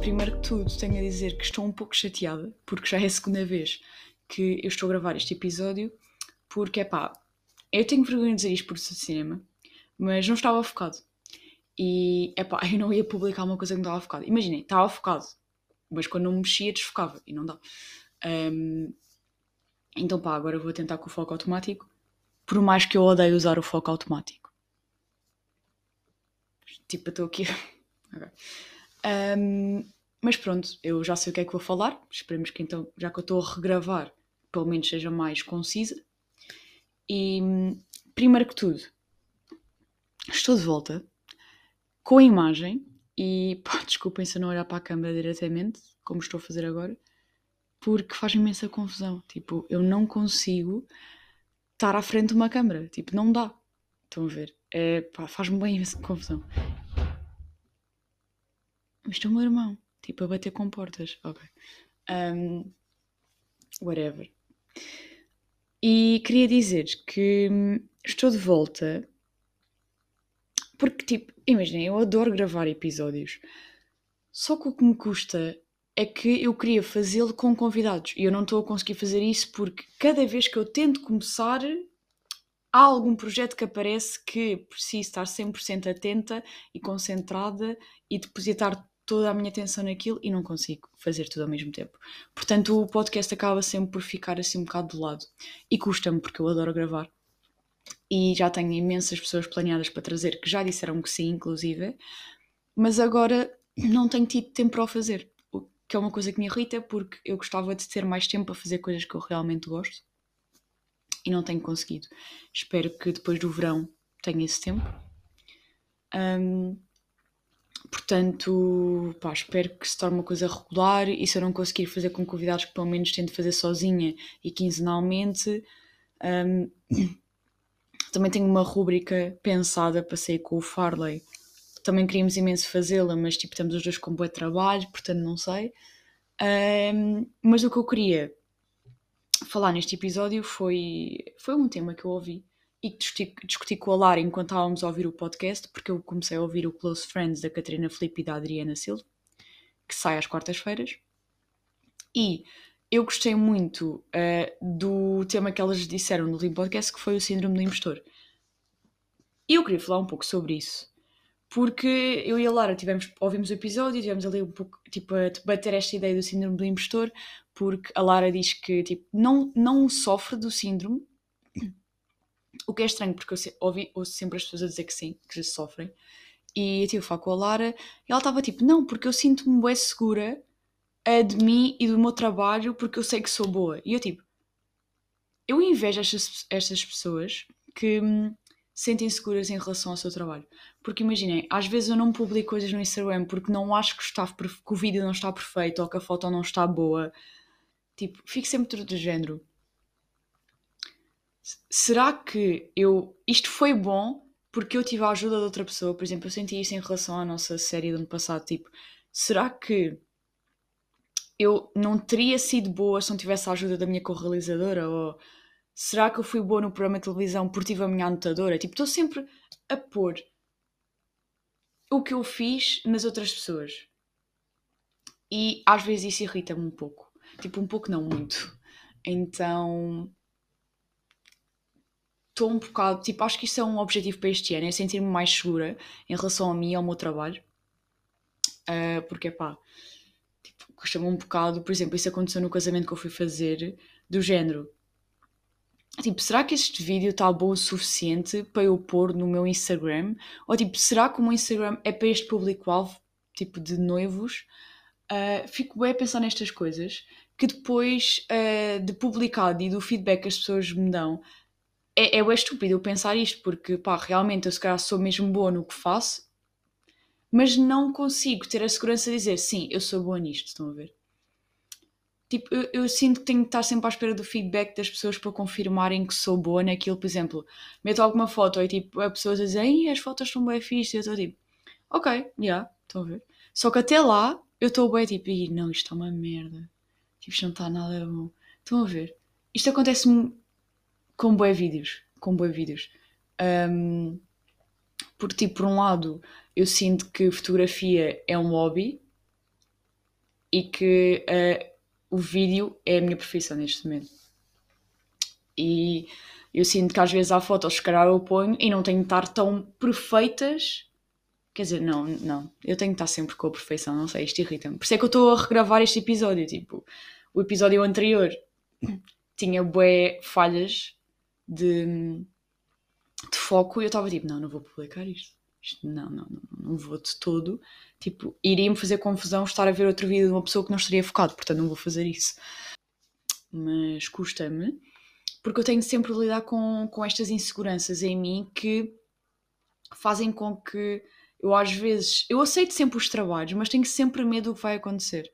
Primeiro que tudo, tenho a dizer que estou um pouco chateada, porque já é a segunda vez que eu estou a gravar este episódio, porque é pá, eu tenho vergonha de dizer isto por de cinema, mas não estava focado. E é pá, eu não ia publicar uma coisa que não estava focado. Imaginem, estava focado, mas quando não mexia desfocava e não dá. Um, então pá, agora vou tentar com o foco automático, por mais que eu odeie usar o foco automático. Tipo, estou aqui. okay. Um, mas pronto, eu já sei o que é que vou falar. Esperemos que então, já que eu estou a regravar, pelo menos seja mais concisa. E primeiro que tudo, estou de volta com a imagem e pá, desculpem se eu não olhar para a câmera diretamente, como estou a fazer agora, porque faz imensa confusão. Tipo, eu não consigo estar à frente de uma câmera. Tipo, não dá. Estão a ver? É, faz-me bem imensa confusão. Isto é o meu irmão. Tipo, a bater com portas. Ok. Um, whatever. E queria dizer que hum, estou de volta porque, tipo, imaginem, eu adoro gravar episódios. Só que o que me custa é que eu queria fazê-lo com convidados e eu não estou a conseguir fazer isso porque cada vez que eu tento começar há algum projeto que aparece que preciso estar 100% atenta e concentrada e depositar toda a minha atenção naquilo e não consigo fazer tudo ao mesmo tempo. Portanto, o podcast acaba sempre por ficar assim um bocado de lado. E custa-me porque eu adoro gravar. E já tenho imensas pessoas planeadas para trazer que já disseram que sim, inclusive. Mas agora não tenho tido tempo para o fazer que é uma coisa que me irrita porque eu gostava de ter mais tempo para fazer coisas que eu realmente gosto e não tenho conseguido. Espero que depois do verão tenha esse tempo. Um, portanto, pá, espero que se torne uma coisa regular e se eu não conseguir fazer com convidados que pelo menos tente fazer sozinha e quinzenalmente. Um, também tenho uma rúbrica pensada para sair com o Farley também queríamos imenso fazê-la, mas tipo, temos os dois com bom trabalho, portanto não sei. Um, mas o que eu queria falar neste episódio foi, foi um tema que eu ouvi e discuti, discuti com a Lara enquanto estávamos a ouvir o podcast, porque eu comecei a ouvir o Close Friends da Catarina Felipe e da Adriana Silva, que sai às quartas-feiras. E eu gostei muito uh, do tema que elas disseram no Lim Podcast, que foi o Síndrome do Impostor. E eu queria falar um pouco sobre isso porque eu e a Lara tivemos, ouvimos o episódio e tivemos ali um pouco tipo, a debater esta ideia do síndrome do impostor, porque a Lara diz que tipo, não, não sofre do síndrome, o que é estranho, porque eu ouvi, ouço sempre as pessoas a dizer que sim, que sofrem. E eu tive a falar com a Lara e ela estava tipo, não, porque eu sinto-me bem segura de mim e do meu trabalho porque eu sei que sou boa. E eu tipo, eu invejo estas, estas pessoas que hum, sentem seguras em relação ao seu trabalho. Porque imaginem, às vezes eu não publico coisas no Instagram porque não acho que, está, que o vídeo não está perfeito ou que a foto não está boa. Tipo, fico sempre tudo do género. Será que eu. Isto foi bom porque eu tive a ajuda de outra pessoa? Por exemplo, eu senti isso em relação à nossa série do ano passado. Tipo, será que eu não teria sido boa se não tivesse a ajuda da minha co-realizadora? Ou será que eu fui boa no programa de televisão porque tive a minha anotadora? Tipo, estou sempre a pôr o que eu fiz nas outras pessoas. E às vezes isso irrita-me um pouco. Tipo, um pouco não muito. Então. Estou um bocado. Tipo, acho que isso é um objetivo para este ano: é sentir-me mais segura em relação a mim e ao meu trabalho. Uh, porque, pá, tipo, custa-me um bocado. Por exemplo, isso aconteceu no casamento que eu fui fazer, do género tipo, será que este vídeo está bom o suficiente para eu pôr no meu Instagram? Ou tipo, será que o meu Instagram é para este público-alvo, tipo, de noivos? Uh, fico bem a pensar nestas coisas, que depois uh, de publicado e do feedback que as pessoas me dão, é, é estúpido eu pensar isto, porque pá, realmente eu se calhar sou mesmo boa no que faço, mas não consigo ter a segurança de dizer sim, eu sou boa nisto, estão a ver? Tipo, eu, eu, sinto que tenho que estar sempre à espera do feedback das pessoas para confirmarem que sou boa naquilo. Por exemplo, meto alguma foto e tipo, a pessoas dizem, as fotos estão bem fixas. E eu estou tipo, ok, já, yeah, estão a ver. Só que até lá, eu estou bem tipo, não, isto é uma merda. Tipo, isto não está nada bom. Estão a ver? Isto acontece-me com bons vídeos. Com bons vídeos. Um, porque, tipo, por um lado, eu sinto que fotografia é um hobby e que uh, o vídeo é a minha profissão neste momento. E eu sinto que às vezes há fotos que calhar eu ponho e não tenho de estar tão perfeitas. Quer dizer, não, não. Eu tenho de estar sempre com a perfeição, não sei, isto irrita-me. Por isso é que eu estou a regravar este episódio. Tipo, o episódio anterior tinha bué falhas de, de foco e eu estava tipo, não, não vou publicar isto. não, não, não, não vou de todo. Tipo, iria-me fazer confusão estar a ver outro vídeo de uma pessoa que não estaria focado, portanto não vou fazer isso. Mas custa-me porque eu tenho sempre de lidar com, com estas inseguranças em mim que fazem com que eu às vezes eu aceito sempre os trabalhos, mas tenho sempre medo do que vai acontecer.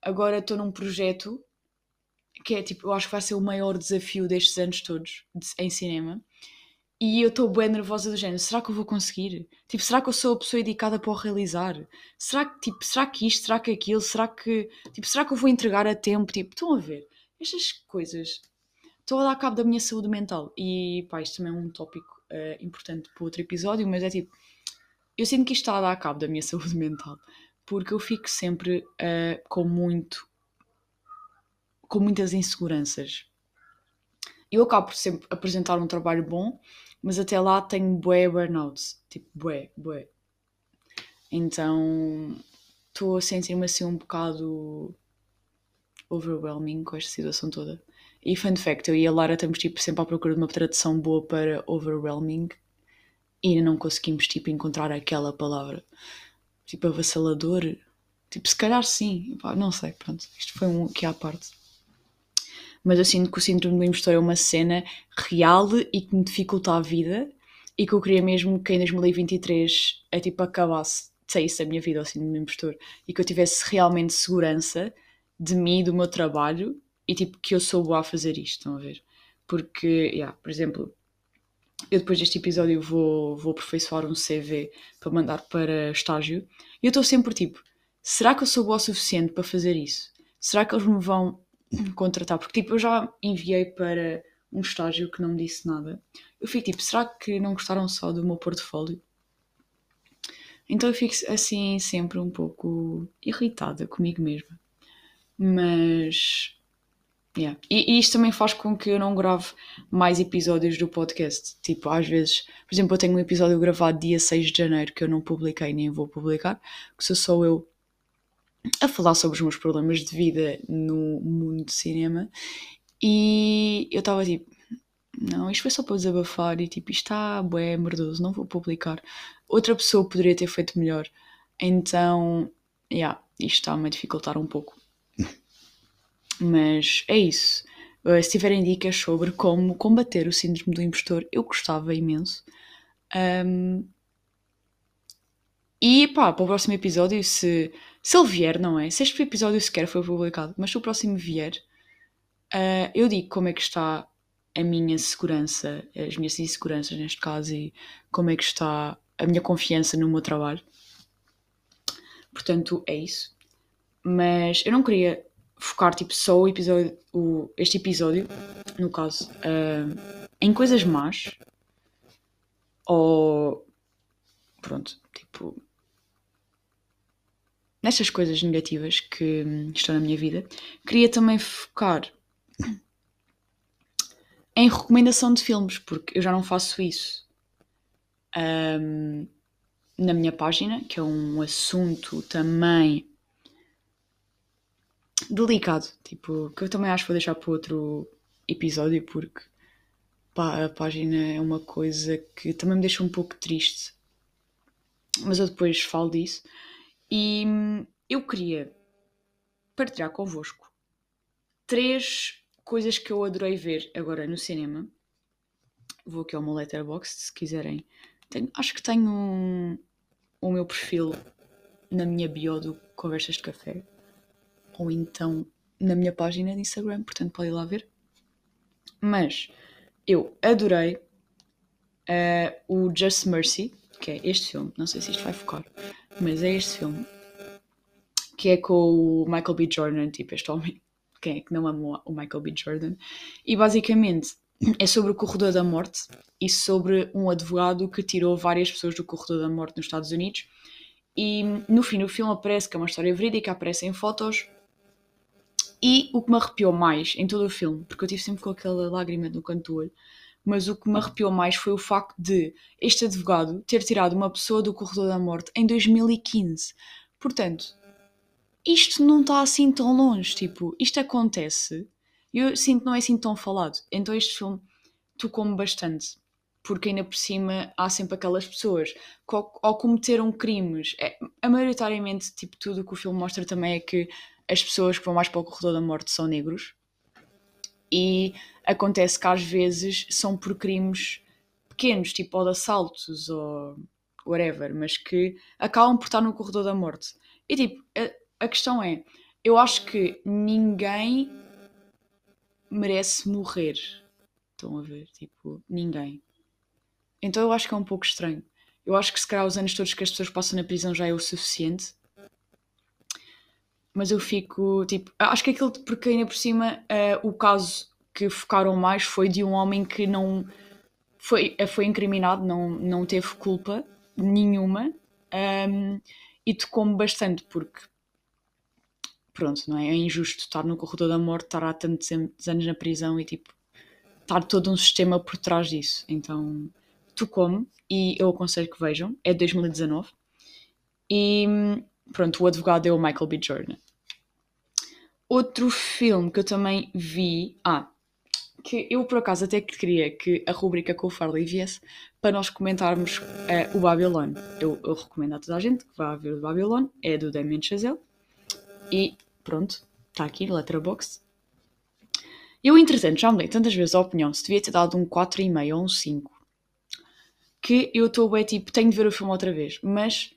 Agora estou num projeto que é tipo, eu acho que vai ser o maior desafio destes anos todos de, em cinema. E eu estou bem nervosa do género, será que eu vou conseguir? Tipo, será que eu sou a pessoa indicada para o realizar? Será que, tipo, será que isto, será que aquilo, será que, tipo, será que eu vou entregar a tempo? Tipo, estão a ver? Estas coisas estou a dar cabo da minha saúde mental. E pá, isto também é um tópico uh, importante para outro episódio, mas é tipo, eu sinto que isto está a dar cabo da minha saúde mental, porque eu fico sempre uh, com muito. Com muitas inseguranças. Eu acabo por sempre apresentar um trabalho bom, mas até lá tenho bué burnouts. Tipo, bué, bué. Então estou a sentir-me assim um bocado overwhelming com esta situação toda. E fun fact, eu e a Lara estamos tipo, sempre à procura de uma tradução boa para overwhelming e ainda não conseguimos tipo, encontrar aquela palavra. Tipo, avassalador. Tipo, se calhar sim. não sei, pronto. Isto foi um aqui à parte. Mas eu sinto que o síndrome do impostor é uma cena real e que me dificulta a vida e que eu queria mesmo que em 2023 é tipo acabasse, saísse da minha vida o síndrome do impostor e que eu tivesse realmente segurança de mim do meu trabalho e tipo que eu sou boa a fazer isto, estão a ver? Porque, yeah, por exemplo, eu depois deste episódio vou, vou aperfeiçoar um CV para mandar para estágio e eu estou sempre tipo, será que eu sou boa o suficiente para fazer isso? Será que eles me vão contratar? Porque tipo, eu já enviei para um estágio que não me disse nada. Eu fico tipo, será que não gostaram só do meu portfólio? Então eu fico assim sempre um pouco irritada comigo mesma. Mas Yeah. E, e, isto também faz com que eu não grave mais episódios do podcast. Tipo, às vezes, por exemplo, eu tenho um episódio gravado dia 6 de janeiro que eu não publiquei nem vou publicar, que sou só eu a falar sobre os meus problemas de vida no mundo de cinema. E eu estava tipo, não, isto foi só para desabafar e tipo, isto está bué, merdoso, não vou publicar. Outra pessoa poderia ter feito melhor. Então, yeah, isto está-me a dificultar um pouco. Mas é isso. Uh, se tiverem dicas sobre como combater o síndrome do impostor, eu gostava imenso. Um, e pá, para o próximo episódio, se, se ele vier, não é? Se este episódio sequer foi publicado, mas se o próximo vier, uh, eu digo como é que está a minha segurança, as minhas inseguranças neste caso, e como é que está a minha confiança no meu trabalho. Portanto, é isso. Mas eu não queria focar tipo, só o episódio, o, este episódio, no caso, uh, em coisas más ou pronto, tipo nestas coisas negativas que estão na minha vida, queria também focar em recomendação de filmes, porque eu já não faço isso um, na minha página, que é um assunto também delicado, tipo, que eu também acho que vou deixar para outro episódio porque pá, a página é uma coisa que também me deixa um pouco triste. Mas eu depois falo disso. E eu queria partilhar convosco três coisas que eu adorei ver agora no cinema. Vou aqui ao meu letterbox se quiserem. Tenho, acho que tenho um, o meu perfil na minha bio do Conversas de Café ou então na minha página de Instagram, portanto podem lá ver. Mas eu adorei uh, o Just Mercy, que é este filme, não sei se isto vai focar, mas é este filme, que é com o Michael B. Jordan, tipo este homem, quem é que não ama o Michael B. Jordan, e basicamente é sobre o corredor da morte e sobre um advogado que tirou várias pessoas do corredor da morte nos Estados Unidos. E no fim do filme aparece que é uma história verídica, aparecem fotos E o que me arrepiou mais em todo o filme, porque eu tive sempre com aquela lágrima no canto do olho, mas o que me arrepiou mais foi o facto de este advogado ter tirado uma pessoa do corredor da morte em 2015. Portanto, isto não está assim tão longe, tipo, isto acontece e eu sinto que não é assim tão falado. Então este filme tocou-me bastante, porque ainda por cima há sempre aquelas pessoas que ao, ao cometeram crimes, é, a maioritariamente, tipo, tudo o que o filme mostra também é que as pessoas que vão mais para o corredor da morte são negros e acontece que às vezes são por crimes pequenos, tipo ou de assaltos ou whatever, mas que acabam por estar no corredor da morte. E tipo, a, a questão é, eu acho que ninguém merece morrer. Estão a ver? Tipo, ninguém. Então eu acho que é um pouco estranho. Eu acho que se calhar os anos todos que as pessoas passam na prisão já é o suficiente mas eu fico tipo. Acho que aquilo, porque ainda por cima, uh, o caso que focaram mais foi de um homem que não foi, foi incriminado, não, não teve culpa nenhuma um, e tocou-me bastante porque pronto, não é? É injusto estar no corredor da morte, estar há tantos anos na prisão e tipo estar todo um sistema por trás disso. Então tocou-me e eu aconselho que vejam. É 2019 e pronto, o advogado é o Michael B. Jordan. Outro filme que eu também vi. Ah, que eu por acaso até queria que a rubrica com o Farley viesse para nós comentarmos uh, o Babylon. Eu, eu, recomendo a toda a gente que vá ver o Babylon, é do Damien Chazelle. E pronto, está aqui, Letterboxd. Eu, entretanto, já me dei tantas vezes a opinião se devia ter dado um 4,5 ou um 5 que eu estou bem tipo, tenho de ver o filme outra vez. Mas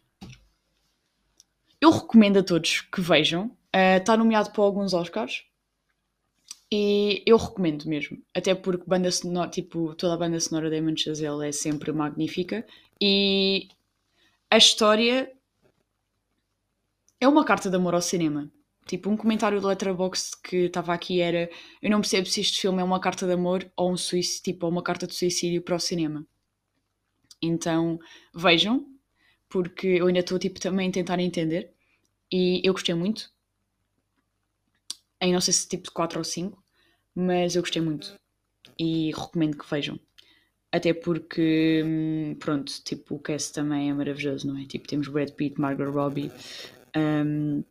eu recomendo a todos que vejam, Está eh, uh, nomeado para alguns Oscars. E eu recomendo mesmo, até porque banda sonora, tipo, toda a banda sonora da Damon Chazelle é sempre magnífica. E a história é uma carta de amor ao cinema. Tipo, um comentário do Letterboxd que estava aqui era eu não percebo se este filme é uma carta de amor ou um suicídio, tipo, uma carta de suicídio para o cinema. Então, vejam, porque eu ainda estou tipo, também a tentar entender e eu gostei muito em não sei se tipo de 4 ou 5, mas eu gostei muito e recomendo que vejam. Até porque, hum, pronto, tipo, o cast também é maravilhoso, não é? Tipo, temos Brad Pitt, Margot Robbie. Um,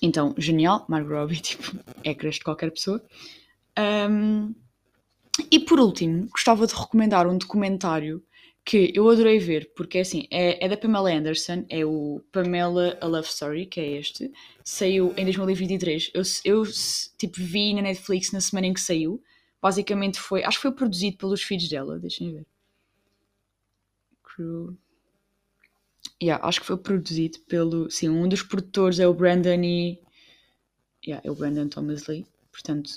então, genial, Margot Robbie, tipo, é crush de qualquer pessoa. Um, e por último, gostava de recomendar um documentário que eu adorei ver, porque é assim, é, é, da Pamela Anderson, é o Pamela A Love Story, que é este, saiu em 2023. Eu, eu tipo, vi na Netflix na semana em que saiu. Basicamente foi, acho que foi produzido pelos filhos dela, deixem ver. Crew. Yeah, acho que foi produzido pelo, sim, um dos produtores é o Brandon e, yeah, é o Brandon Thomas Lee, portanto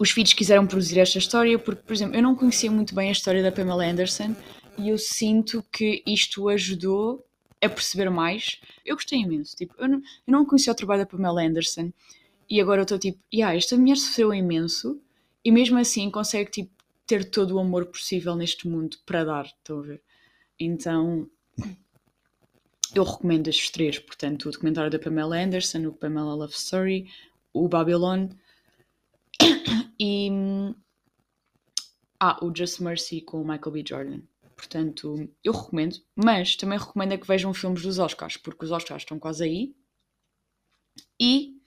os filhos quiseram produzir esta história porque, por exemplo, eu não conhecia muito bem a história da Pamela Anderson e eu sinto que isto ajudou a perceber mais. Eu gostei imenso, tipo, eu não, eu não conhecia o trabalho da Pamela Anderson e agora eu estou tipo, yeah, esta mulher sofreu imenso e mesmo assim consegue tipo, ter todo o amor possível neste mundo para dar, estão a ver? Então eu recomendo estes três, portanto, o documentário da Pamela Anderson, o Pamela Love Story, o Babylon e. Ah, o Just Mercy com o Michael B. Jordan. Portanto, eu recomendo, mas também recomendo é que vejam filmes dos Oscars, porque os Oscars estão quase aí. E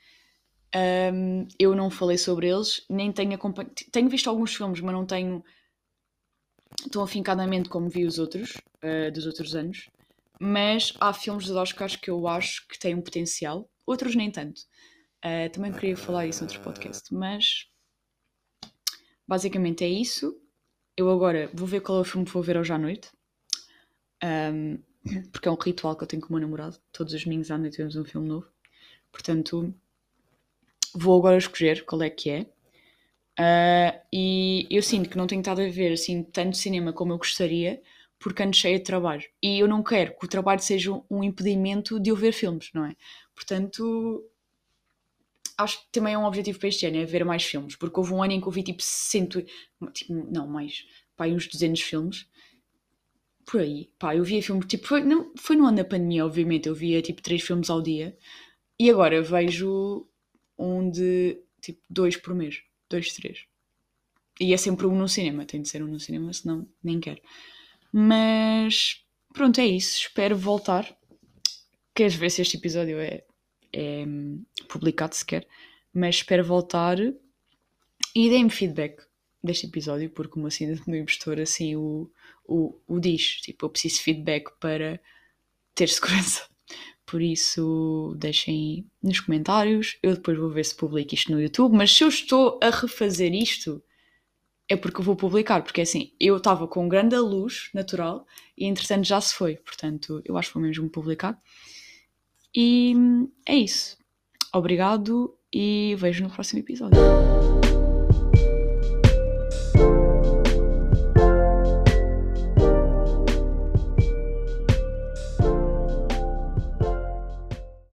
um, eu não falei sobre eles, nem tenho acompanhado. Tenho visto alguns filmes, mas não tenho tão afincadamente como vi os outros, uh, dos outros anos. Mas há filmes dos Oscars que eu acho que têm um potencial, outros nem tanto. Uh, também queria falar isso em outro podcast, mas Basicamente é isso. Eu agora vou ver qual é o filme que vou ver hoje à noite. Um, porque é um ritual que eu tenho com o meu namorado. Todos os domingos à noite vemos um filme novo. Portanto, vou agora escolher qual é que é. Uh, e eu sinto que não tenho estado a ver assim tanto cinema como eu gostaria, porque ando cheia de trabalho. E eu não quero que o trabalho seja um impedimento de eu ver filmes, não é? Portanto, acho que também é um objetivo para este ano, é ver mais filmes, porque houve um ano em que eu vi tipo cento, tipo, não, mais, pá, uns 200 filmes, por aí, pá, eu via filmes, tipo, foi, não, foi no ano da pandemia, obviamente, eu via tipo 3 filmes ao dia, e agora vejo onde tipo dois por mês, dois, três. E é sempre um no cinema, tem de ser um no cinema, senão nem quero. Mas pronto, é isso. Espero voltar. Queres ver se este episódio é, é publicado sequer? Mas espero voltar e deem-me feedback deste episódio, porque uma cena de meu impostor assim o, o, o diz. Tipo, eu preciso de feedback para ter segurança. Por isso, deixem nos comentários. Eu depois vou ver se publico isto no YouTube. Mas se eu estou a refazer isto, é porque eu vou publicar. Porque assim, eu estava com grande luz natural e entretanto já se foi. Portanto, eu acho que vou mesmo publicar. E é isso. Obrigado e vejo no próximo episódio.